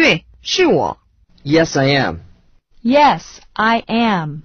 对，是我。Yes, I am. Yes, I am.